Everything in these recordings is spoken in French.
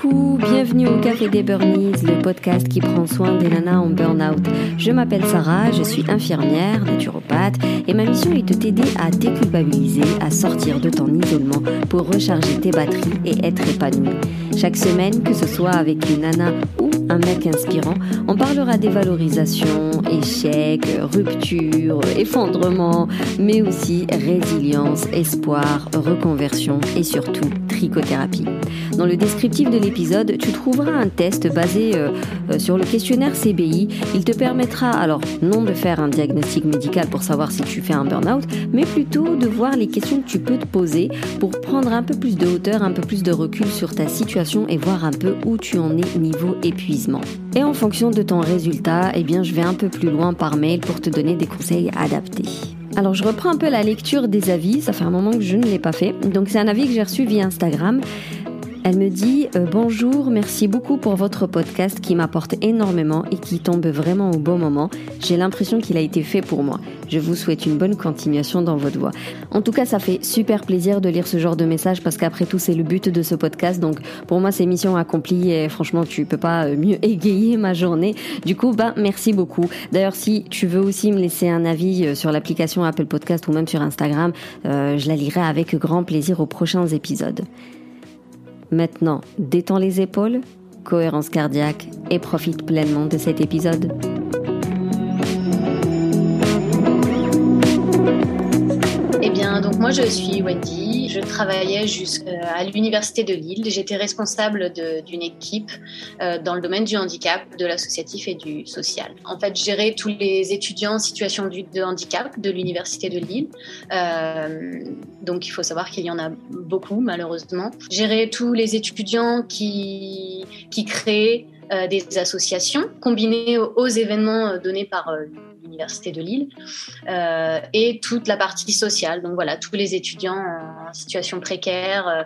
Coucou, bienvenue au Café des Burnies, le podcast qui prend soin des nanas en burn-out. Je m'appelle Sarah, je suis infirmière, naturopathe et ma mission est de t'aider à déculpabiliser, à sortir de ton isolement pour recharger tes batteries et être épanoui. Chaque semaine, que ce soit avec une nana ou un mec inspirant, on parlera des valorisations, échecs, ruptures, effondrements, mais aussi résilience, espoir, reconversion et surtout trichothérapie. Dans le descriptif de l'épisode, tu trouveras un test basé euh, euh, sur le questionnaire CBI. Il te permettra alors non de faire un diagnostic médical pour savoir si tu fais un burn-out, mais plutôt de voir les questions que tu peux te poser pour prendre un peu plus de hauteur, un peu plus de recul sur ta situation et voir un peu où tu en es niveau Et en fonction de ton résultat, eh je vais un peu plus loin par mail pour te donner des conseils adaptés. Alors je reprends un peu la lecture des avis, ça fait un moment que je ne l'ai pas fait. Donc c'est un avis que j'ai reçu via Instagram. Elle me dit euh, bonjour, merci beaucoup pour votre podcast qui m'apporte énormément et qui tombe vraiment au bon moment. J'ai l'impression qu'il a été fait pour moi. Je vous souhaite une bonne continuation dans votre voix. En tout cas, ça fait super plaisir de lire ce genre de message parce qu'après tout, c'est le but de ce podcast. Donc pour moi, c'est mission accomplie et franchement, tu peux pas euh, mieux égayer ma journée. Du coup, ben merci beaucoup. D'ailleurs, si tu veux aussi me laisser un avis euh, sur l'application Apple Podcast ou même sur Instagram, je la lirai avec grand plaisir aux prochains épisodes. Maintenant, détends les épaules, cohérence cardiaque et profite pleinement de cet épisode. Moi je suis Wendy, je travaillais jusqu'à l'Université de Lille. J'étais responsable d'une équipe euh, dans le domaine du handicap, de l'associatif et du social. En fait, gérer tous les étudiants en situation de handicap de l'Université de Lille. Euh, donc, il faut savoir qu'il y en a beaucoup, malheureusement. Gérer tous les étudiants qui, créent euh, des associations combinées aux, événements donnés par l'Université de Lille, euh, et toute la partie sociale. Donc voilà, tous les étudiants en situation précaire. Euh,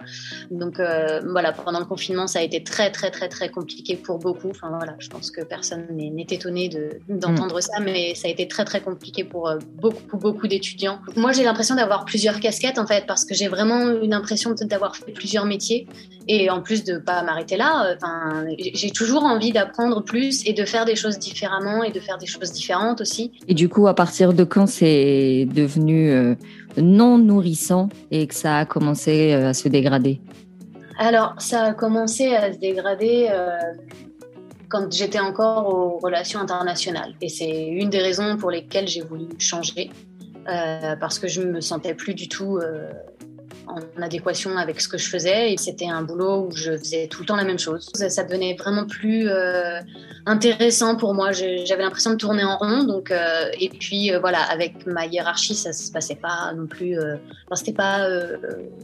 donc euh, voilà, pendant le confinement, ça a été très très très très compliqué pour beaucoup. Enfin voilà, je pense que personne n'est étonné d'entendre ça, mais ça a été très très compliqué pour beaucoup beaucoup d'étudiants. Moi, j'ai l'impression d'avoir plusieurs casquettes en fait, parce que j'ai vraiment une l'impression d'avoir fait plusieurs métiers et en plus de pas m'arrêter là. Enfin, j'ai toujours envie d'apprendre plus et de faire des choses différemment et de faire des choses différentes aussi. Et du coup, à partir de quand c'est devenu euh, non nourrissant et que ça a commencé euh, à se dégrader? Alors, ça a commencé à se dégrader euh, quand j'étais encore aux relations internationales. Et c'est une des raisons pour lesquelles j'ai voulu changer. parce que je me sentais plus du tout en adéquation avec ce que je faisais. Et c'était un boulot où je faisais tout le temps la même chose. Ça, devenait vraiment plus euh, intéressant pour moi. J'avais l'impression de tourner en rond. Donc, euh, et puis euh, voilà, avec ma hiérarchie, ça se passait pas non plus. Enfin, c'était pas,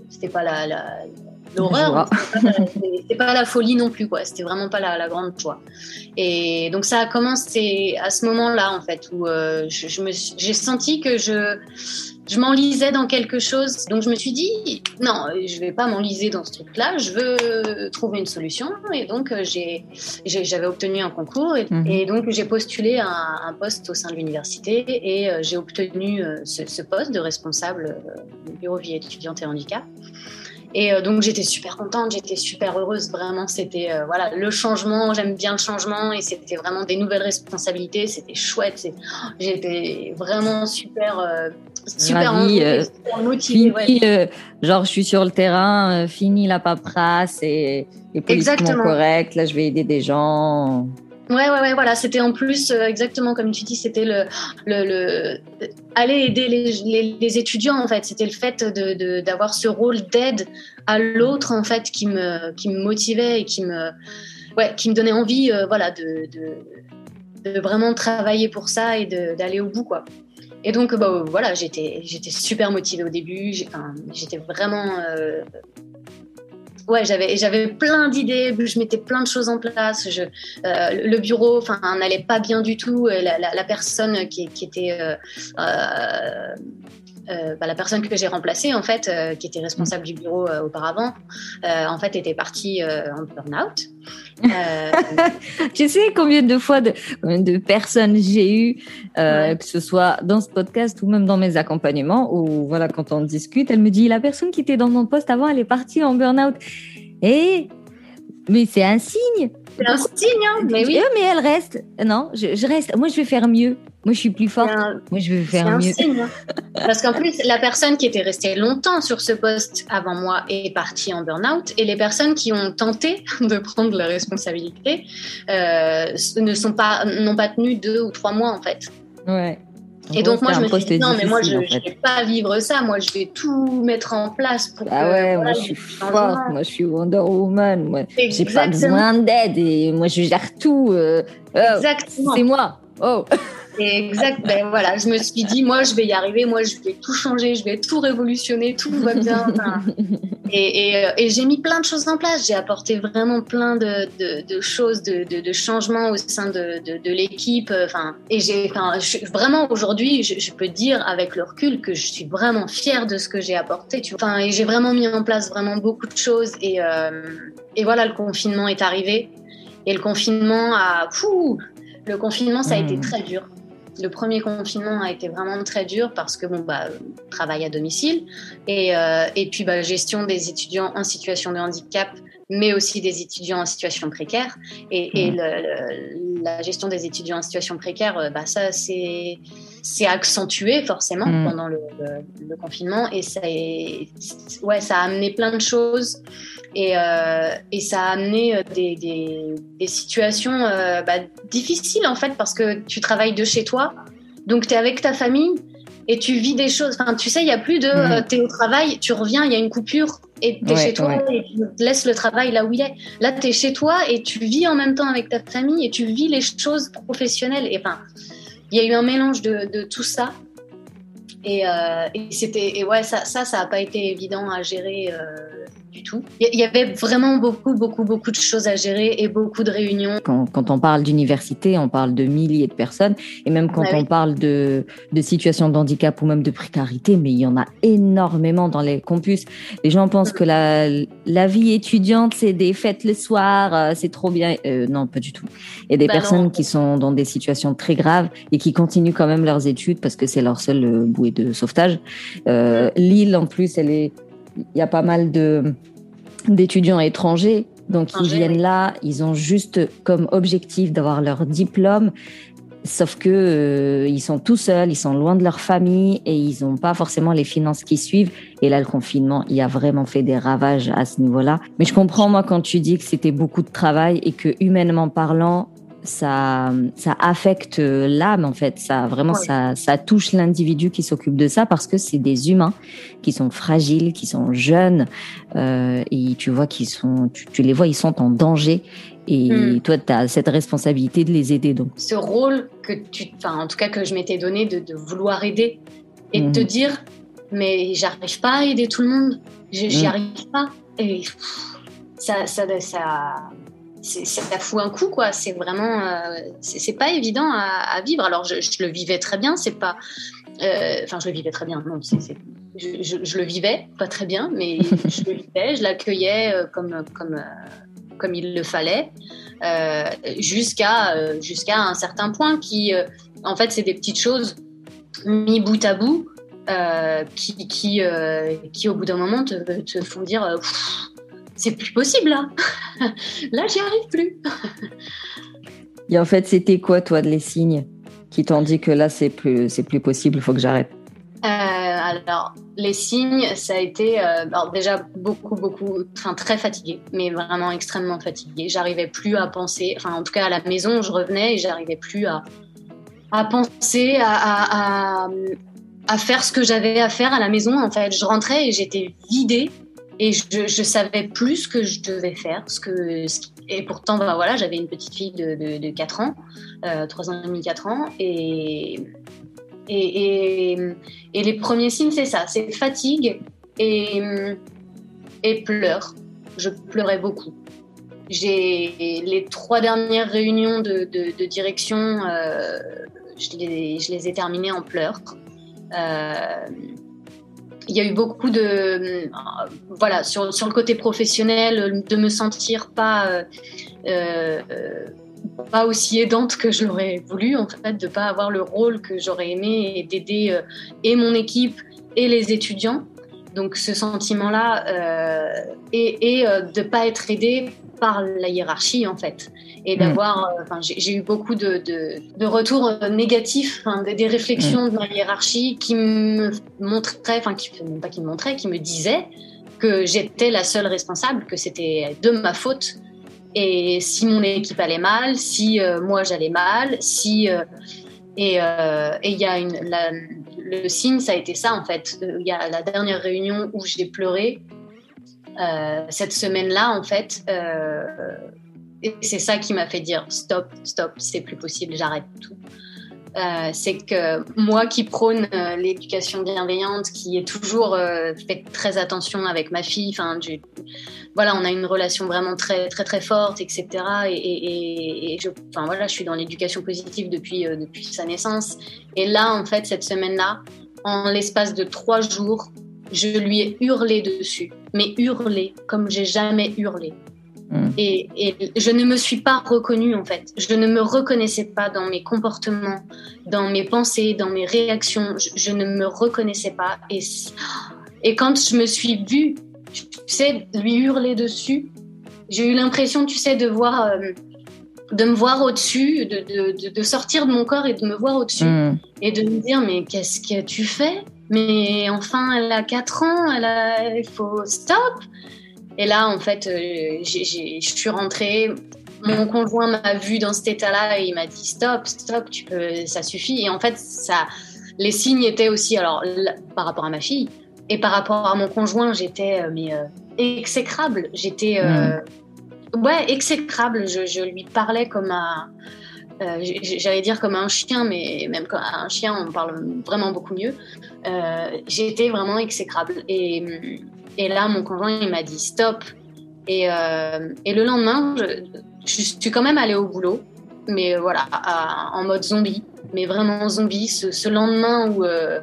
c'était pas la, l'horreur. C'était pas, la folie non plus, quoi. C'était vraiment pas la, grande joie. Et donc ça a commencé à ce moment-là, en fait, où je, je j'ai senti que je je m'enlisais dans quelque chose. Donc je me suis dit, non, je vais pas m'enliser dans ce truc-là, je veux trouver une solution. Et donc euh, j'avais obtenu un concours mhm. et, donc j'ai postulé un, un, poste au sein de l'université et euh, j'ai obtenu euh, ce, ce, poste de responsable du bureau vie étudiante et handicap. Et donc j'étais super contente, j'étais super heureuse. Vraiment, c'était euh, voilà le changement. J'aime bien le changement et c'était vraiment des nouvelles responsabilités. C'était chouette. J'étais vraiment super euh, super, motivée. genre je suis sur le terrain, fini la paperasse et, et politiquement correct. Là, je vais aider des gens. Ouais, ouais, ouais, voilà. C'était en plus euh, exactement comme tu dis, c'était le, le, le, aller aider les, les, étudiants en fait. C'était le fait de d'avoir ce rôle d'aide à l'autre en fait qui me qui me motivait et qui me ouais qui me donnait envie euh, voilà de, de, de vraiment travailler pour ça et d'aller au bout quoi. Et donc bah, voilà, j'étais super motivée au début. J'étais vraiment euh, ouais, j'avais plein d'idées, je mettais plein de choses en place. Euh, le bureau, n'allait pas bien du tout. La, personne qui, qui était euh, euh, bah, la personne que j'ai remplacée, en fait, euh, qui était responsable du bureau euh, auparavant, en fait, était partie en burn-out. tu sais combien de fois de, de personnes j'ai eu, que ce soit dans ce podcast ou même dans mes accompagnements, où voilà, quand on discute, elle me dit la personne qui était dans mon poste avant, elle est partie en burn-out. Et Mais c'est un signe. C'est un signe, hein, mais oui. mais elle reste. Non, je, reste. Moi, je vais faire mieux. Moi, je suis plus forte. Moi, je vais faire mieux. Un signe. Hein. Parce qu'en plus, la personne qui était restée longtemps sur ce poste avant moi est partie en burn-out. Et les personnes qui ont tenté de prendre la responsabilité euh, ne sont pas, n'ont pas tenu deux ou trois mois, en fait. Ouais. Et donc, moi, je me suis dit, non, mais moi, je ne vais pas vivre ça. Moi, je vais tout mettre en place pour. Ah ouais, moi, je suis forte. Moi, je suis Wonder Woman. Moi, j'ai pas besoin d'aide. Et moi, je gère tout. Euh, oh, Exactement. C'est moi. Oh. Exact. Ben voilà, je me suis dit, moi, je vais y arriver. Moi, je vais tout changer. Je vais tout révolutionner. Tout va bien. et, et, euh, et j'ai mis plein de choses en place. J'ai apporté vraiment plein de, de, de choses, de, de, changements au sein de, l'équipe. Enfin, et j'ai, enfin, vraiment aujourd'hui, je, je, peux dire avec le recul que je suis vraiment fière de ce que j'ai apporté. Tu vois. Enfin, et j'ai vraiment mis en place vraiment beaucoup de choses. Et, euh, et voilà, le confinement est arrivé. Et le confinement a, fou, le confinement, ça a été hmm. très dur. Le premier confinement a été vraiment très dur parce que bon bah travail à domicile et, euh, et puis bah, gestion des étudiants en situation de handicap mais aussi des étudiants en situation précaire. Et, mmh. la gestion des étudiants en situation précaire, euh, bah, ça, c'est accentué forcément mmh. pendant le, confinement. Et ça, ouais, ça a amené plein de choses. Et, euh, et ça a amené euh, des, des, situations bah, difficiles, en fait, parce que tu travailles de chez toi. Donc, tu es avec ta famille et tu vis des choses. Enfin, tu sais, il n'y a plus de mmh. tu es au travail, tu reviens, il y a une coupure et tu es chez toi et tu laisses le travail là où il est. Là, tu es chez toi et tu vis en même temps avec ta famille et tu vis les choses professionnelles. Et enfin, il y a eu un mélange de, de tout ça. Et, euh, et c'était et ouais ça ça ça a pas été évident à gérer euh, du tout. Il y avait vraiment beaucoup, beaucoup, beaucoup de choses à gérer et beaucoup de réunions. Quand, quand on parle d'université, on parle de milliers de personnes. Et même quand on parle de, de situation de handicap ou même de précarité, mais il y en a énormément dans les campus. Les gens pensent que la, la vie étudiante, c'est des fêtes le soir, euh, c'est trop bien. Euh, non, pas du tout. Il y a des bah personnes qui sont dans des situations très graves et qui continuent quand même leurs études parce que c'est leur seul euh, bouée de sauvetage. Euh, Lille, en plus, elle est y a pas mal de d'étudiants étrangers. Donc ils viennent là, ils ont juste comme objectif d'avoir leur diplôme, sauf que euh, ils sont tout seuls, ils sont loin de leur famille et ils n'ont pas forcément les finances qui suivent. Et là, le confinement, il a vraiment fait des ravages à ce niveau-là. Mais je comprends moi quand tu dis que c'était beaucoup de travail et que humainement parlant, ça, ça affecte l'âme en fait. Ça vraiment, ça, ça touche l'individu qui s'occupe de ça parce que c'est des humains qui sont fragiles, qui sont jeunes euh, et tu vois qu'ils sont, tu, les vois, ils sont en danger. Et hmm. toi, tu as cette responsabilité de les aider. Donc. Ce rôle que tu, enfin, en tout cas que je m'étais donné de, vouloir aider et de te hmm. dire, mais j'arrive pas à aider tout le monde, j'y hmm. arrive pas. Et ça, ça, ça, ça fout un coup quoi. C'est vraiment euh, c'est pas évident à, vivre. Alors je, le vivais très bien c'est pas euh, enfin je le vivais très bien non je, le vivais pas très bien mais je le vivais je l'accueillais euh, comme comme comme il le fallait jusqu'à jusqu'à un certain point qui en fait c'est des petites choses mis bout à bout qui qui, qui au bout d'un moment te, te font dire c'est plus possible là. là, j'y arrive plus. Et en fait, c'était quoi, toi, de les signes qui t'ont dit que là, c'est plus, c'est plus possible, il faut que j'arrête? Euh, alors, les signes, ça a été euh, déjà beaucoup, beaucoup, enfin très fatigué, mais vraiment extrêmement fatigué. J'arrivais plus à penser, enfin en tout cas à la maison, je revenais et j'arrivais plus à, à penser, à, à, à, faire ce que j'avais à faire à la maison. En fait, je rentrais et j'étais vidée et je, je, savais plus ce que je devais faire. Et pourtant, bah, voilà, j'avais une petite fille de, de, de 4 ans, euh, 3 ans et demi, 4 ans. Et, les premiers signes, c'est ça c'est fatigue et, pleurs. Je pleurais beaucoup. J'ai les trois dernières réunions de, direction, euh, je, les, je, les, ai terminées en pleurs. Euh, il y a eu beaucoup de euh, voilà sur, sur, le côté professionnel de me sentir pas euh, euh, pas aussi aidante que je l'aurais voulu en fait de pas avoir le rôle que j'aurais aimé et d'aider et mon équipe et les étudiants. Donc ce sentiment-là euh, et, euh, de pas être aidé par la hiérarchie en fait et hmm. d'avoir euh, j'ai eu beaucoup de, de, retours négatifs des, réflexions hmm. de ma hiérarchie qui me montraient enfin qui pas qui me montraient qui me disaient que j'étais la seule responsable que c'était de ma faute et si mon équipe allait mal si moi j'allais mal si et il y a une la, le signe, ça a été ça en fait. Il y a la dernière réunion où j'ai pleuré. Euh, cette semaine-là, en fait, euh, c'est ça qui m'a fait dire stop, stop, c'est plus possible, j'arrête tout. Euh, c'est que moi qui prône l'éducation bienveillante, qui est toujours fait très attention avec ma fille, enfin, voilà, on a une relation vraiment très très très forte, etc. Et, je, enfin voilà, je suis dans l'éducation positive depuis sa naissance. Et là, en fait, cette semaine-là, en l'espace de trois jours, je lui ai hurlé dessus, mais hurlé comme j'ai jamais hurlé. Hmm. Et, je ne me suis pas reconnue en fait. Je ne me reconnaissais pas dans mes comportements, dans mes pensées, dans mes réactions. Je, ne me reconnaissais pas. Et, et quand je me suis vue, tu sais, lui hurler dessus, j'ai eu l'impression, tu sais, de voir euh, de me voir au-dessus, de, de, sortir de mon corps et de me voir au-dessus hmm. et de me dire mais qu'est-ce que tu fais? Mais enfin, elle a 4 ans, elle a... il faut stop. Et là, en fait, euh, je suis rentrée. Mon conjoint m'a vu dans cet état-là et il m'a dit stop, stop, tu peux, ça suffit. Et en fait, ça, les signes étaient aussi, alors par rapport à ma fille et par rapport à mon conjoint, j'étais euh, mais euh, exécrable. J'étais hmm. Ouais, exécrable. Je, lui parlais comme un. Euh, j'allais dire comme un chien, mais même comme un chien, on parle vraiment beaucoup mieux. Euh, J'étais vraiment exécrable. Et, et, là, mon conjoint, il m'a dit stop. Et, euh, et le lendemain, je, suis quand même allée au boulot, mais voilà, en mode zombie, mais vraiment zombie. Ce, lendemain où, euh,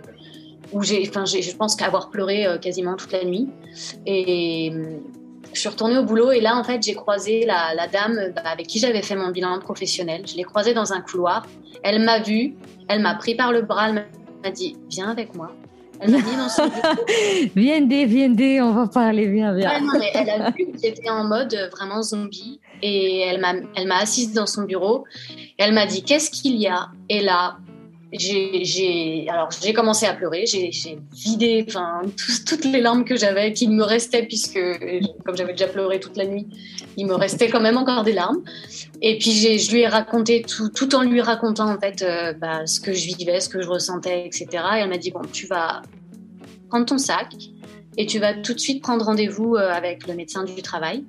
où j'ai, enfin, je pense qu'avoir pleuré quasiment toute la nuit. Et je suis retournée au boulot et là, en fait, j'ai croisé la, dame bah, avec qui j'avais fait mon bilan professionnel. Je l'ai croisée dans un couloir. Elle m'a vue, elle m'a pris par le bras, elle m'a dit Viens avec moi. Elle m'a dit dans son bureau. viens viens on va parler, viens, viens. non, mais elle a vu que j'étais en mode euh, vraiment zombie et elle m'a, elle m'a assise dans son bureau. Et elle m'a dit Qu'est-ce qu'il y a? Et là, j'ai alors j'ai commencé à pleurer, j'ai vidé enfin toutes les larmes que j'avais, qu'il me restait puisque comme j'avais déjà pleuré toute la nuit, il me restait quand même encore des larmes. Et puis je lui ai raconté tout, tout en lui racontant en fait euh, bah, ce que je vivais, ce que je ressentais, etc. Et elle m'a dit bon tu vas prendre ton sac et tu vas tout de suite prendre rendez-vous euh, avec le médecin du travail.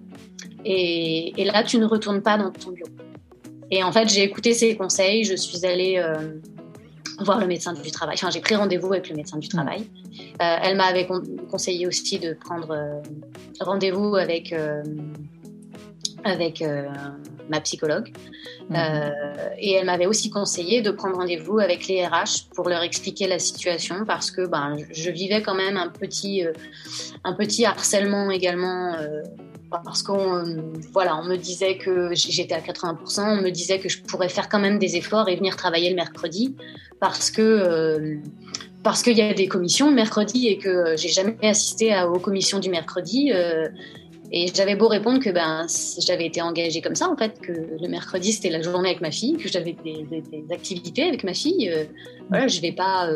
Et, et, là tu ne retournes pas dans ton bureau. Et en fait j'ai écouté ses conseils, je suis allée euh, voir le médecin du travail. Enfin, j'ai pris rendez-vous avec le médecin du travail. Euh, elle m'avait conseillé aussi de prendre euh, rendez-vous avec, euh, avec ma psychologue. Mhm. et elle m'avait aussi conseillé de prendre rendez-vous avec les RH pour leur expliquer la situation parce que ben, je vivais quand même un petit, un petit harcèlement également parce qu'on voilà, on me disait que j'étais à 80%, on me disait que je pourrais faire quand même des efforts et venir travailler le mercredi parce que euh, parce qu'il y a des commissions le mercredi et que j'ai jamais assisté à, aux commissions du mercredi. Euh, et j'avais beau répondre que ben, j'avais été engagée comme ça, en fait, que le mercredi c'était la journée avec ma fille, que j'avais des, activités avec ma fille. Euh, voilà, je vais pas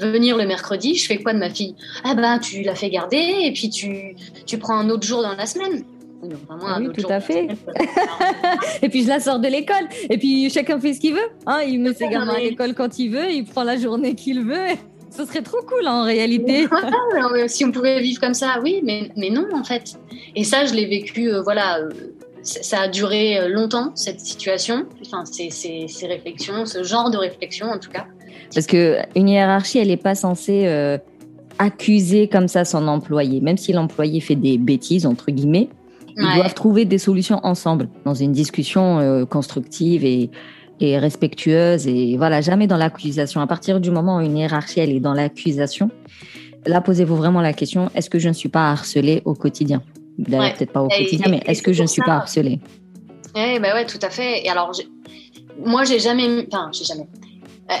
venir le mercredi, je fais quoi de ma fille? Ah ben, tu la fais garder et puis tu, tu prends un autre jour dans la semaine. Ah oui, tout à fait. et puis je la sors de l'école. Et puis chacun fait ce qu'il veut. Hein. Il met ses gamins à l'école quand il veut, il prend la journée qu'il veut. Ce serait trop cool en réalité. si on pouvait vivre comme ça, oui, mais, mais non en fait. Et ça, je l'ai vécu, euh, voilà, euh, ça a duré euh, longtemps cette situation, enfin ces, ces, ces, réflexions, ce genre de réflexion en tout cas. Parce que une hiérarchie, elle n'est pas censée accuser comme ça son employé, même si l'employé fait des bêtises entre guillemets. Ils doivent trouver des solutions ensemble, dans une discussion euh, constructive et, et, respectueuse. Et voilà, jamais dans l'accusation. À partir du moment où une hiérarchie, elle est dans l'accusation, là, posez-vous vraiment la question, est-ce que je ne suis pas harcelée au quotidien? D'ailleurs, peut-être pas au quotidien, mais est-ce que je ne suis pas harcelée? Oui, bah ouais, tout à fait. Et alors, moi, j'ai jamais... Enfin, j'ai jamais...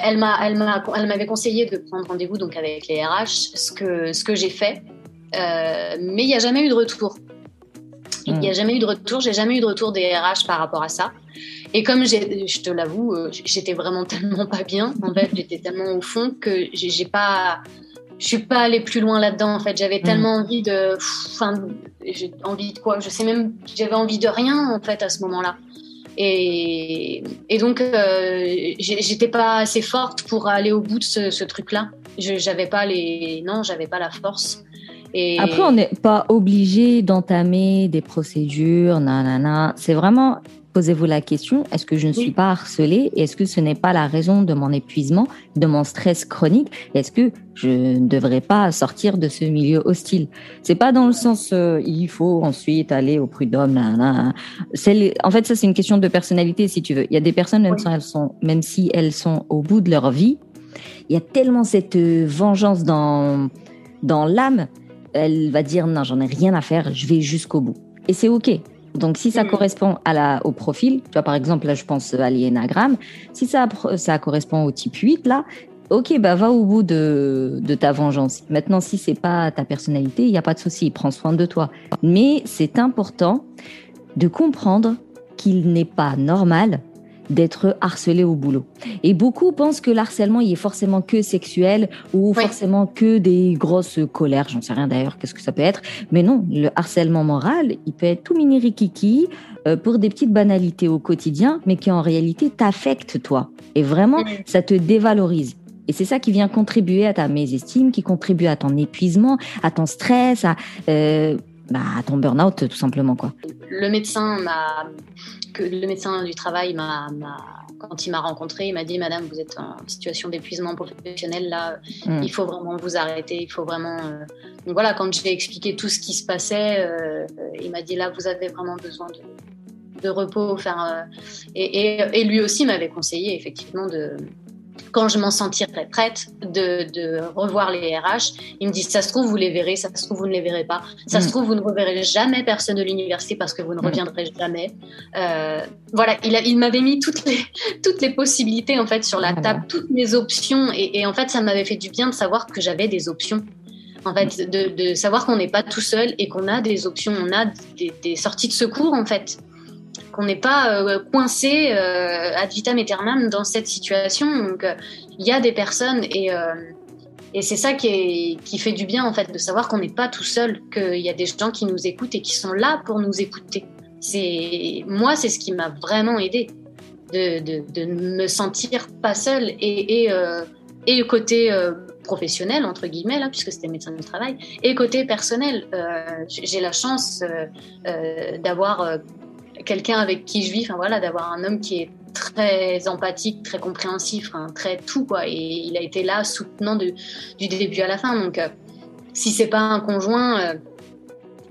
Elle m'a, elle m'a, elle m'avait conseillé de prendre rendez-vous donc avec les RH, ce que, ce que j'ai fait. mais il n'y a jamais eu de retour. Il n'y a hmm. jamais eu de retour. J'ai jamais eu de retour des RH par rapport à ça. Et comme je te l'avoue, j'étais vraiment tellement pas bien. En fait, j'étais tellement au fond que j'ai pas je suis pas allée plus loin là-dedans en fait j'avais hmm. tellement envie de enfin j'ai envie de quoi? Je sais même j'avais envie de rien en fait à ce moment-là et, et donc euh, j'étais pas assez forte pour aller au bout de ce, truc-là je j'avais pas les non j'avais pas la force et... Après, on n'est pas obligé d'entamer des procédures, nanana. C'est vraiment Posez-vous la question, est-ce que je ne suis pas harcelée Est-ce que ce n'est pas la raison de mon épuisement, de mon stress chronique? Est-ce que je ne devrais pas sortir de ce milieu hostile? C'est pas dans le sens euh, il faut ensuite aller au prud'homme. En fait, ça c'est une question de personnalité si tu veux. Il y a des personnes même, si elles sont, même si elles sont au bout de leur vie, il y a tellement cette euh, vengeance dans dans l'âme. Elle va dire non, j'en ai rien à faire, je vais jusqu'au bout. Et c'est ok. Donc, si ça mm. correspond à la, au profil, tu vois, par exemple, là, je pense à l'IENagramme, si ça, ça correspond au type 8, là, ok, bah, va au bout de, de ta vengeance. Maintenant, si c'est pas ta personnalité, il n'y a pas de souci, prends soin de toi. Mais c'est important de comprendre qu'il n'est pas normal d'être harcelé au boulot. Et beaucoup pensent que l'harcèlement, il est forcément que sexuel ou forcément que des grosses colères. J'en sais rien d'ailleurs, qu'est-ce que ça peut être. Mais non, le harcèlement moral, il peut être tout mini rikiki euh, pour des petites banalités au quotidien, mais qui en réalité t'affectent toi. Et vraiment, ça te dévalorise. Et c'est ça qui vient contribuer à ta mésestime, qui contribue à ton épuisement, à ton stress, à, euh, bah, à ton burn-out tout simplement. quoi. Le médecin m'a que le médecin du travail m'a, quand il m'a rencontré, il m'a dit Madame, vous êtes en situation d'épuisement professionnel, là, hmm. il faut vraiment vous arrêter, il faut vraiment. Euh, donc voilà, quand j'ai expliqué tout ce qui se passait, euh, il m'a dit là, vous avez vraiment besoin de, de repos. Faire, euh, et, et, et, lui aussi m'avait conseillé effectivement de, quand je m'en sentirai prête de, revoir les RH, ils me disent ça se trouve vous les verrez, ça se trouve vous ne les verrez pas, ça se mm. trouve vous ne reverrez jamais personne de l'université parce que vous ne mm. reviendrez jamais. Euh, voilà, il, il m'avait mis toutes les toutes les possibilités en fait sur la table, toutes mes options et, en fait ça m'avait fait du bien de savoir que j'avais des options. En fait, de, savoir qu'on n'est pas tout seul et qu'on a des options, on a des, des sorties de secours en fait qu'on n'est pas euh, coincé euh, ad vitam aeternam dans cette situation. Donc, euh, il y a des personnes et, et c'est ça qui, est, qui fait du bien, en fait, de savoir qu'on n'est pas tout seul, qu'il y a des gens qui nous écoutent et qui sont là pour nous écouter. C'est Moi, c'est ce qui m'a vraiment aidé, de, de, me sentir pas seule et, et, et côté professionnel, entre guillemets, là, puisque c'était médecin du travail, et côté personnel. J'ai la chance d'avoir quelqu'un avec qui je vis, enfin voilà, d'avoir un homme qui est très empathique, très compréhensif, très tout quoi. Et il a été là soutenant du début à la fin. Donc, euh, si c'est pas un conjoint, euh,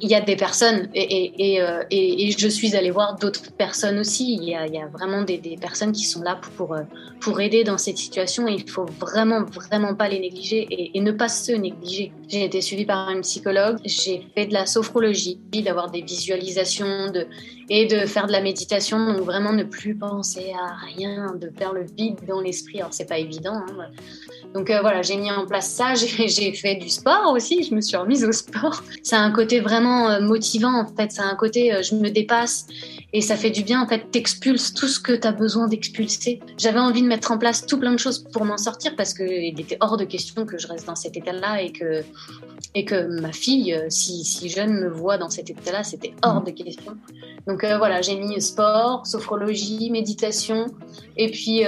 il y a des personnes et, euh, et, et, je suis allée voir d'autres personnes aussi. Il y a, vraiment des, personnes qui sont là pour, pour aider dans cette situation et il faut vraiment, vraiment pas les négliger et, ne pas se négliger. J'ai été suivie par une psychologue, j'ai fait de la sophrologie, d'avoir des visualisations de, et de faire de la méditation, donc vraiment ne plus penser à rien, de faire le vide dans l'esprit. Alors c'est pas évident. Hein. Donc euh, voilà, j'ai mis en place ça, j'ai fait du sport aussi, je me suis remise au sport. Ça a un côté vraiment euh, motivant en fait, ça a un côté euh, je me dépasse et ça fait du bien en fait, t'expulses tout ce que tu as besoin d'expulser. J'avais envie de mettre en place tout plein de choses pour m'en sortir parce qu'il était hors de question que je reste dans cet état-là et que, et que ma fille, si, si jeune, me voit dans cet état-là, c'était hors de question. Donc voilà, j'ai mis sport, sophrologie, méditation et puis,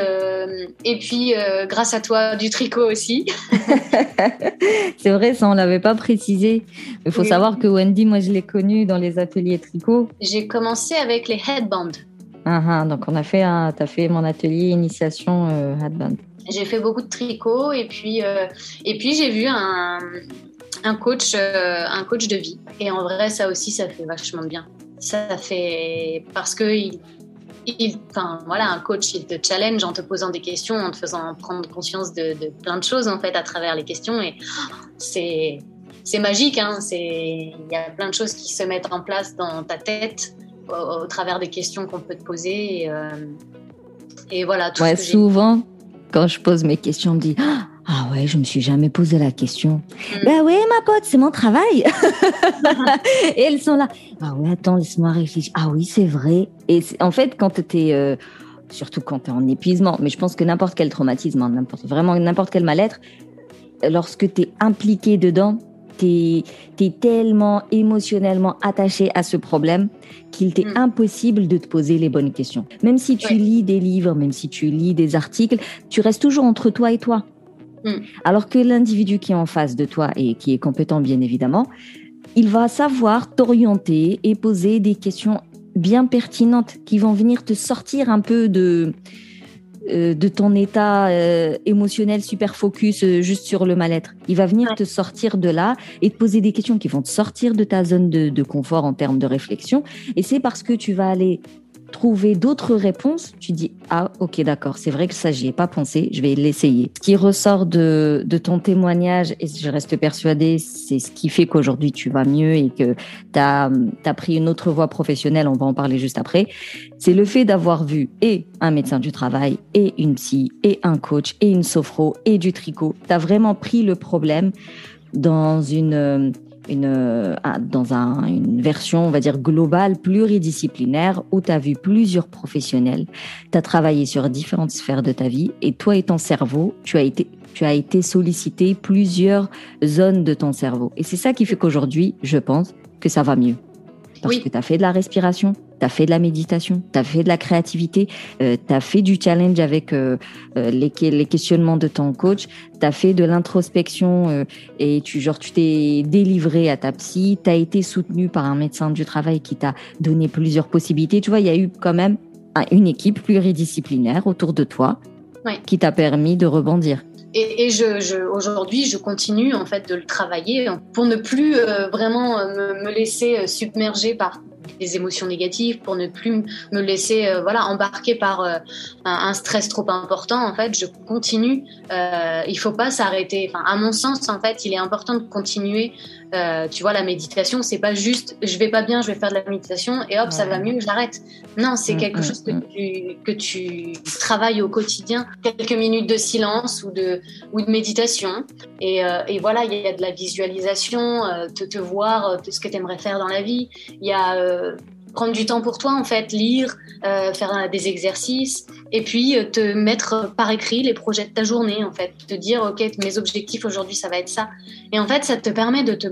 et puis grâce à toi, du tricot aussi. c'est vrai, ça on l'avait pas précisé. Il faut savoir que Wendy, moi je l'ai connue dans les ateliers tricot. J'ai commencé avec les headbands. Ah, ah, donc on a fait, tu as fait mon atelier initiation euh, headband. J'ai fait beaucoup de tricot et puis, euh, et puis j'ai vu un, un coach, euh, un coach de vie. Et en vrai, ça aussi, ça fait vachement bien. Ça fait parce que il, enfin, voilà, un coach, il te challenge en te posant des questions, en te faisant prendre conscience de, plein de choses en fait à travers les questions. Et c'est c'est magique. Hein, il y a plein de choses qui se mettent en place dans ta tête au, travers des questions qu'on peut te poser. Et, euh, voilà. Tout souvent, quand je pose mes questions, on me dit Ah ouais, je me suis jamais posé la question. Mm. Ben ouais, ma pote, c'est mon travail. et elles sont là. Ah ouais, attends, laisse-moi réfléchir. Ah oui, c'est vrai. Et en fait, quand tu es, euh, surtout quand tu es en épuisement, mais je pense que n'importe quel traumatisme, hein, n'importe, vraiment n'importe quel mal-être, lorsque tu es impliqué dedans, tu es, tellement émotionnellement attaché à ce problème qu'il t'est mm. impossible de te poser les bonnes questions. Même si tu lis des livres, même si tu lis des articles, tu restes toujours entre toi et toi. Mm. Alors que l'individu qui est en face de toi et qui est compétent, bien évidemment, il va savoir t'orienter et poser des questions bien pertinentes qui vont venir te sortir un peu de, euh, de ton état euh, émotionnel super focus euh, juste sur le mal-être. Il va venir te sortir de là et te poser des questions qui vont te sortir de ta zone de confort en termes de réflexion. Et c'est parce que tu vas aller trouver d'autres réponses, tu dis ah ok d'accord, c'est vrai que ça j'y ai pas pensé, je vais l'essayer. Ce qui ressort de, de ton témoignage et je reste persuadée, c'est ce qui fait qu'aujourd'hui tu vas mieux et que tu as, as, pris une autre voie professionnelle, on va en parler juste après. C'est le fait d'avoir vu et un médecin du travail et une psy et un coach et une sophro et du tricot. Tu as vraiment pris le problème dans une une, euh, dans un, une version, on va dire, globale, pluridisciplinaire, où tu as vu plusieurs professionnels, tu as travaillé sur différentes sphères de ta vie, et toi et ton cerveau, tu as été, tu as été sollicité plusieurs zones de ton cerveau. Et c'est ça qui fait qu'aujourd'hui, je pense que ça va mieux. Parce que tu as fait de la respiration, tu as fait de la méditation, tu as fait de la créativité, euh, tu as fait du challenge avec euh, euh, les, les, questionnements de ton coach, tu as fait de l'introspection euh, et tu genre tu t'es délivré à ta psy, tu as été soutenu par un médecin du travail qui t'a donné plusieurs possibilités. Tu vois, il y a eu quand même une équipe pluridisciplinaire autour de toi qui t'a permis de rebondir. Et, et je, je, aujourd'hui, je continue en fait de le travailler pour ne plus euh, vraiment euh, me, me, laisser euh, submerger par des émotions négatives, pour ne plus me laisser euh, voilà embarquer par un, stress trop important. En fait, je continue. Il faut pas s'arrêter. Enfin, à mon sens, en fait, il est important de continuer euh, tu vois, la méditation, c'est pas juste je vais pas bien, je vais faire de la méditation et hop, ça va mieux, j'arrête. Non, c'est mm, quelque mm, chose que, mm. tu, que tu travailles au quotidien. Quelques minutes de silence ou de, ou de méditation. Et, euh, et voilà, il y a de la visualisation, euh, te, te voir de ce que tu aimerais faire dans la vie. Il y a prendre du temps pour toi, en fait, lire, euh, faire des exercices, et puis euh, te mettre par écrit les projets de ta journée, en fait, te dire, ok, mes objectifs aujourd'hui, ça va être ça. Et en fait, ça te permet de te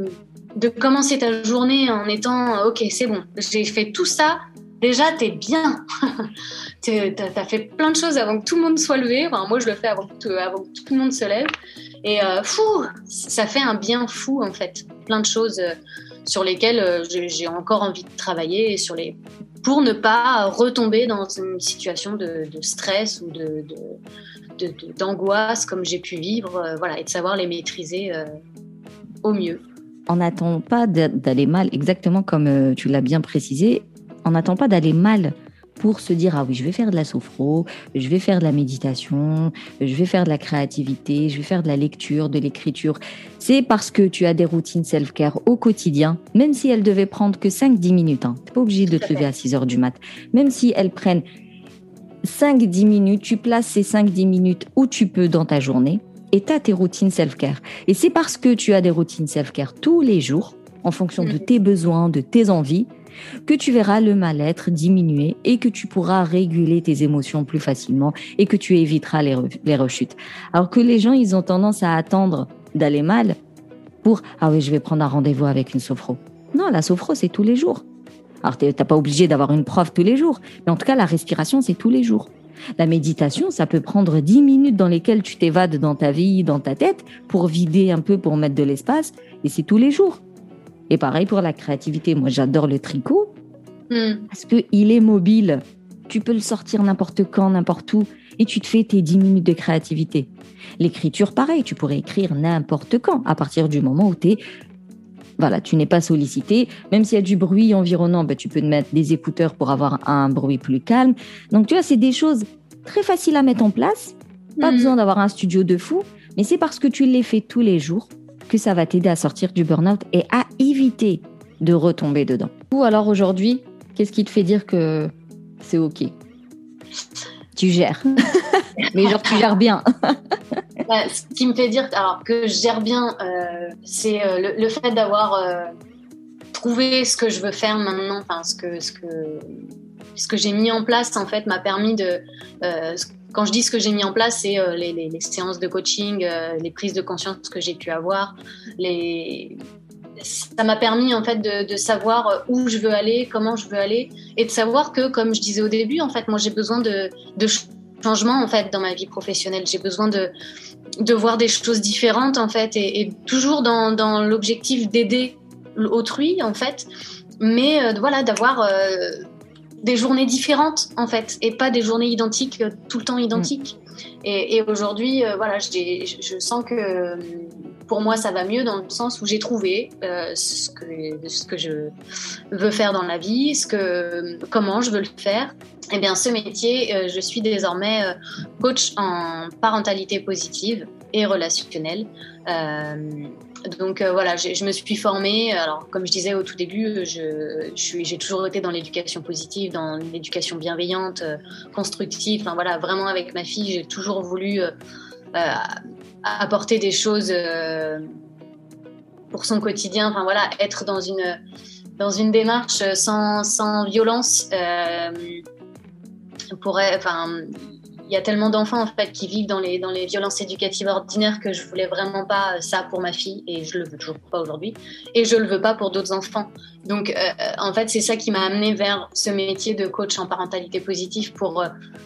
de commencer ta journée en étant, ok, c'est bon, j'ai fait tout ça. Déjà, t'es bien. t'as as fait plein de choses avant que tout le monde soit levé. Enfin, moi, je le fais avant que, avant que tout le monde se lève. Et euh, fou, ça fait un bien fou, en fait. Plein de choses. Sur lesquels euh, j'ai encore envie de travailler pour ne pas retomber dans une situation de, stress ou de, d'angoisse comme j'ai pu vivre, euh, voilà, et de savoir les maîtriser euh, au mieux. On n'attend pas d'aller mal, exactement comme tu l'as bien précisé, on n'attend pas d'aller mal pour se dire ah oui je vais faire de la sophro, je vais faire de la méditation, je vais faire de la créativité, je vais faire de la lecture, de l'écriture. C'est parce que tu as des routines self-care au quotidien, même si elles devaient prendre que 5-10 minutes. Hein. Tu pas obligé de te lever à 6 heures du mat. Même si elles prennent 5-10 minutes, tu places ces 5-10 minutes où tu peux dans ta journée et tu as tes routines self-care. Et c'est parce que tu as des routines self-care tous les jours, en fonction de mm. tes besoins, de tes envies, que tu verras le mal-être diminuer et que tu pourras réguler tes émotions plus facilement et que tu éviteras les, rechutes. Alors que les gens, ils ont tendance à attendre d'aller mal pour ah oui, je vais prendre un rendez-vous avec une sophro. Non, la sophro, c'est tous les jours. Alors, tu n'es pas obligé d'avoir une prof tous les jours, mais en tout cas, la respiration, c'est tous les jours. La méditation, ça peut prendre 10 minutes dans lesquelles tu t'évades dans ta vie, dans ta tête, pour vider un peu, pour mettre de l'espace, et c'est tous les jours. Et pareil pour la créativité. Moi, j'adore le tricot hmm. parce qu'il est mobile. Tu peux le sortir n'importe quand, n'importe où, et tu te fais tes 10 minutes de créativité. L'écriture, pareil, tu pourrais écrire n'importe quand, à partir du moment où tu voilà, tu n'es pas sollicité. Même s'il y a du bruit environnant, ben, tu peux te mettre des écouteurs pour avoir un bruit plus calme. Donc, tu vois, c'est des choses très faciles à mettre en place. Pas hmm. besoin d'avoir un studio de fou, mais c'est parce que tu les fais tous les jours que ça va t'aider à sortir du burn-out et à éviter de retomber dedans. Ou alors aujourd'hui, qu'est-ce qui te fait dire que c'est OK? Tu gères. Mais genre, tu gères bien. Bah, ce qui me fait dire alors, que je gère bien, euh, c'est le, fait d'avoir trouvé ce que je veux faire maintenant, enfin, ce que, ce que, ce que j'ai mis en place, en fait, m'a permis de. Quand je dis ce que j'ai mis en place, c'est les, les, séances de coaching, les prises de conscience que j'ai pu avoir, ça m'a permis en fait de, savoir où je veux aller, comment je veux aller, et de savoir que, comme je disais au début, en fait, moi j'ai besoin de, de changement en fait dans ma vie professionnelle. J'ai besoin de, voir des choses différentes en fait, et, toujours dans, l'objectif d'aider autrui en fait, mais euh, voilà d'avoir euh, des journées différentes en fait, et pas des journées identiques euh, tout le temps identiques. Mm. Et, aujourd'hui, voilà, je sens que pour moi, ça va mieux dans le sens où j'ai trouvé euh, ce, que, ce que je veux faire dans la vie, ce que, comment je veux le faire. Et eh bien, ce métier, euh, je suis désormais euh, coach en parentalité positive et relationnelle. Donc voilà, je me suis formée. Alors, comme je disais au tout début, je, j'ai toujours été dans l'éducation positive, dans l'éducation bienveillante, constructive. Enfin voilà, vraiment avec ma fille, j'ai toujours voulu apporter des choses euh, pour son quotidien. Enfin voilà, être dans une dans une démarche sans, sans violence. Euh, pourrait, enfin, y a tellement d'enfants en fait qui vivent dans les dans les violences éducatives ordinaires que je voulais vraiment pas ça pour ma fille et je le veux toujours pas aujourd'hui. Et je le veux pas pour d'autres enfants. Donc euh, en fait c'est ça qui m'a amené vers ce métier de coach en parentalité positive pour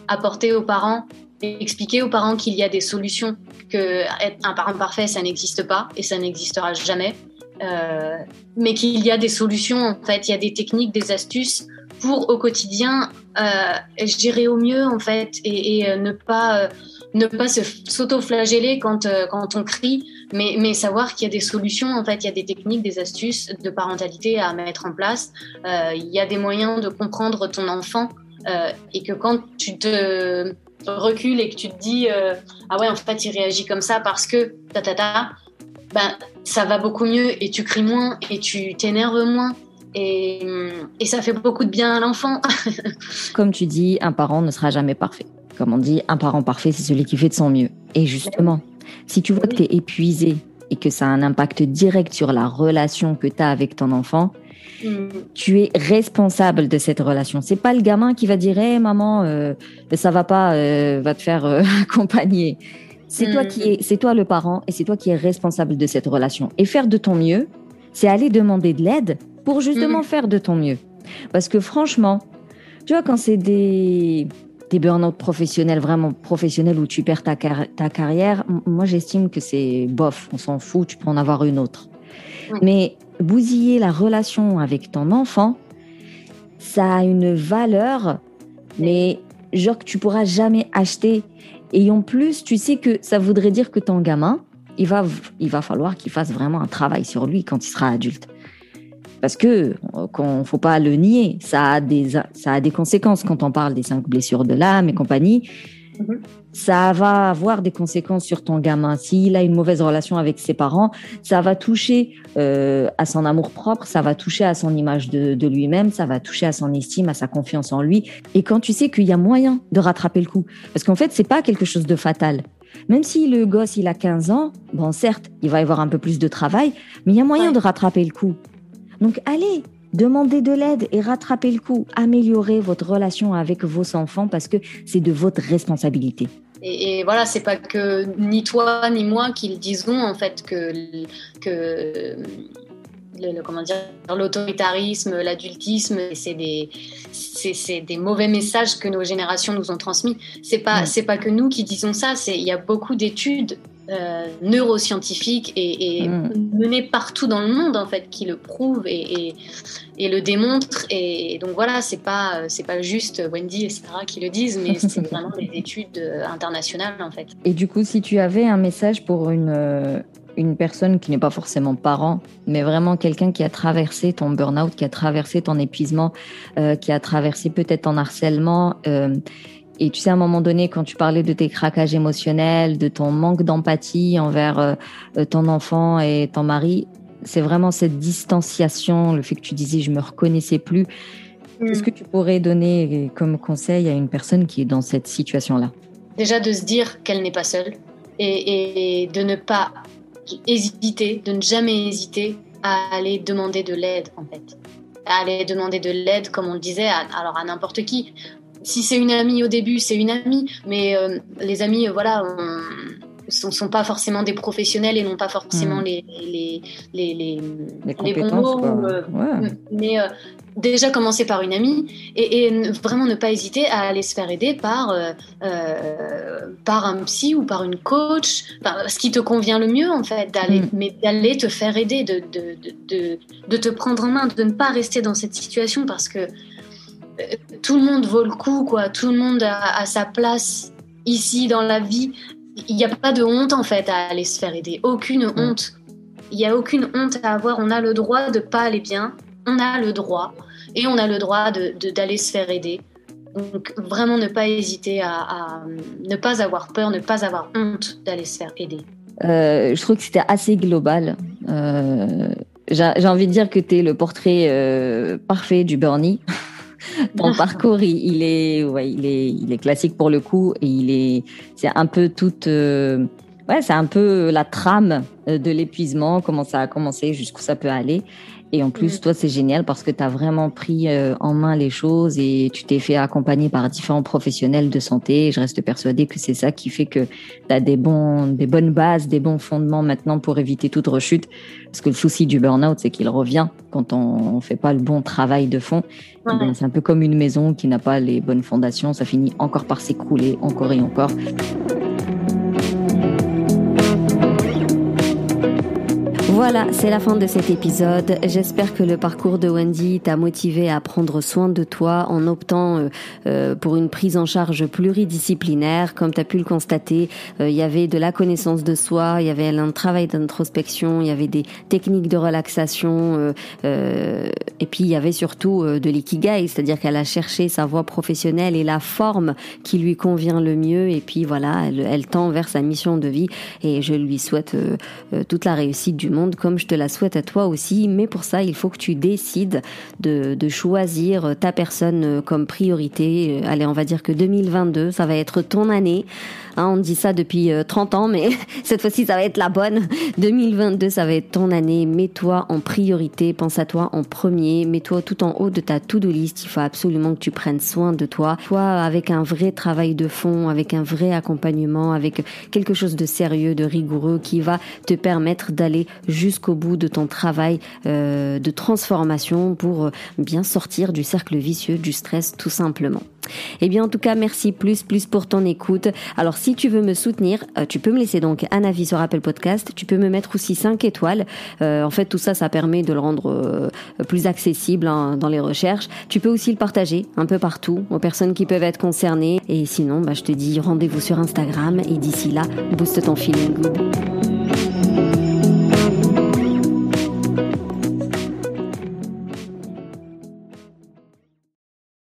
apporter aux parents expliquer aux parents qu'il y a des solutions, que être un parent parfait, ça n'existe pas et ça n'existera jamais, euh, mais qu'il y a des solutions, en fait, il y a des techniques, des astuces pour au quotidien euh, gérer au mieux, en fait, et, euh, ne pas ne pas s'auto-flageller quand, quand on crie, mais, mais savoir qu'il y a des solutions, en fait, il y a des techniques, des astuces de parentalité à mettre en place. il y a des moyens de comprendre ton enfant et que quand tu te recul et que tu te dis euh, ah ouais en fait il réagit comme ça parce que ta ta ta ben ça va beaucoup mieux et tu cries moins et tu t'énerves moins et, et, ça fait beaucoup de bien à l'enfant. Comme tu dis, un parent ne sera jamais parfait. Comme on dit, un parent parfait, c'est celui qui fait de son mieux. Et justement, si tu vois que tu es épuisé et que ça a un impact direct sur la relation que tu as avec ton enfant, Mm. Tu es responsable de cette relation. C'est pas le gamin qui va dire hey, maman, euh, ça va pas, euh, va te faire euh, accompagner. C'est toi qui mm. es, c'est toi le parent et c'est toi qui es responsable de cette relation. Et faire de ton mieux, c'est aller demander de l'aide pour justement mm. faire de ton mieux. Parce que franchement, tu vois, quand c'est des, des burn-out professionnels, vraiment professionnels où tu perds ta, ta carrière, moi j'estime que c'est bof, on s'en fout, tu peux en avoir une autre. Mais bousiller la relation avec ton enfant, ça a une valeur, mais genre que tu pourras jamais acheter. Et en plus, tu sais que ça voudrait dire que ton gamin, il va, il va falloir qu'il fasse vraiment un travail sur lui quand il sera adulte. Parce que, ne faut pas le nier, ça a des, ça a des conséquences quand on parle des cinq blessures de l'âme et compagnie. Mhm. Ça va avoir des conséquences sur ton gamin. S'il a une mauvaise relation avec ses parents, ça va toucher euh, à son amour propre, ça va toucher à son image de, lui-même, ça va toucher à son estime, à sa confiance en lui. Et quand tu sais qu'il y a moyen de rattraper le coup, parce qu'en fait, c'est pas quelque chose de fatal. Même si le gosse, il a 15 ans, bon, certes, il va y avoir un peu plus de travail, mais il y a moyen de rattraper le coup. Donc, allez, Demandez de l'aide et rattrapez le coup. Améliorez votre relation avec vos enfants parce que c'est de votre responsabilité. Et, voilà, c'est pas que ni toi ni moi qui le disons en fait que que le, comment dire l'autoritarisme, l'adultisme, c'est des c'est des mauvais messages que nos générations nous ont transmis. C'est pas c'est pas que nous qui disons ça. C'est il y a beaucoup d'études euh, neuroscientifiques et, mm. menées partout dans le monde en fait qui le prouvent et, et, le démontrent et donc voilà c'est pas c'est pas juste Wendy et Sarah qui le disent mais c'est vraiment des études internationales en fait et du coup si tu avais un message pour une euh, une personne qui n'est pas forcément parent, mais vraiment quelqu'un qui a traversé ton burn-out, qui a traversé ton épuisement, euh, qui a traversé peut-être ton harcèlement, et tu sais, à un moment donné, quand tu parlais de tes craquages émotionnels, de ton manque d'empathie envers euh, euh, ton enfant et ton mari, c'est vraiment cette distanciation, le fait que tu disais je me reconnaissais plus. Qu'est-ce mm. que tu pourrais donner comme conseil à une personne qui est dans cette situation-là? Déjà de se dire qu'elle n'est pas seule, et, de ne pas hésiter, de ne jamais hésiter à aller demander de l'aide en fait. À aller demander de l'aide, comme on le disait, alors à n'importe qui. Si c'est une amie au début, c'est une amie, mais euh, les amis, voilà, ne sont, pas forcément des professionnels et n'ont pas forcément hmm. les, les, les, les, les bons mots. Euh, mais euh, déjà commencer par une amie et, vraiment ne pas hésiter à aller se faire aider par, euh, par un psy ou par une coach, ce qui te convient le mieux en fait, d'aller, hmm. mais d'aller te faire aider, de, de, de, de, te prendre en main, de ne pas rester dans cette situation parce que tout le monde vaut le coup, quoi. Tout le monde a, a sa place ici dans la vie il n'y a pas de honte en fait à aller se faire aider. Aucune mm. honte. Il n'y a aucune honte à avoir. On a le droit de pas aller bien. On a le droit. Et on a le droit d'aller de, d'aller se faire aider. Donc vraiment ne pas hésiter à, ne pas avoir peur, ne pas avoir honte d'aller se faire aider. Euh, je trouve que c'était assez global. Euh, j'ai envie de dire que tu es le portrait euh, parfait du Bernie. ton parcours, il, est, ouais, il est, il est classique pour le coup et il est, c'est un peu toute, euh, ouais, c'est un peu la trame euh, de l'épuisement, comment ça a commencé, jusqu'où ça peut aller. Et en plus, mm. toi, c'est génial parce que tu as vraiment pris euh, en main les choses et tu t'es fait accompagner par différents professionnels de santé. Et je reste persuadée que c'est ça qui fait que tu as des, bons, des bonnes bases, des bons fondements maintenant pour éviter toute rechute. Parce que le souci du burn-out, c'est qu'il revient quand on ne fait pas le bon travail de fond. C'est un peu comme une maison qui n'a pas les bonnes fondations. Ça finit encore par s'écrouler, encore et encore. Voilà, c'est la fin de cet épisode. J'espère que le parcours de Wendy t'a motivé à prendre soin de toi en optant euh, euh, pour une prise en charge pluridisciplinaire. Comme tu as pu le constater, euh, il y avait de la connaissance de soi, il y avait un travail d'introspection, il y avait des techniques de relaxation et puis il y avait surtout de l'ikigai, c'est-à-dire qu'elle a cherché sa voie professionnelle et la forme qui lui convient le mieux et puis voilà, elle, elle tend vers sa mission de vie et je lui souhaite toute la réussite du monde comme je te la souhaite à toi aussi. Mais pour ça, il faut que tu décides de, de choisir ta personne comme priorité. Allez, on va dire que 2022, ça va être ton année. Hein, on dit ça depuis 30 euh, ans, mais cette fois-ci, ça va être la bonne. 2022, ça va être ton année. Mets-toi en priorité, pense à toi en premier, mets-toi tout en haut de ta to-do list. Il faut absolument que tu prennes soin de toi. Toi, avec un vrai travail de fond, avec un vrai accompagnement, avec quelque chose de sérieux, de rigoureux qui va te permettre d'aller jusqu'au bout de ton travail euh, de transformation pour euh, bien sortir du cercle vicieux du stress tout simplement. Eh bien, en tout cas, merci plus, plus pour ton écoute. Alors, si tu veux me soutenir, euh, tu peux me laisser donc un avis sur Apple Podcast. Tu peux me mettre aussi 5 étoiles. Euh, en fait, tout ça, ça permet de le rendre euh, plus accessible hein, dans les recherches. Tu peux aussi le partager un peu partout aux personnes qui peuvent être concernées. Et sinon, bah, je te dis rendez-vous sur Instagram. Et d'ici là, booste ton feeling good.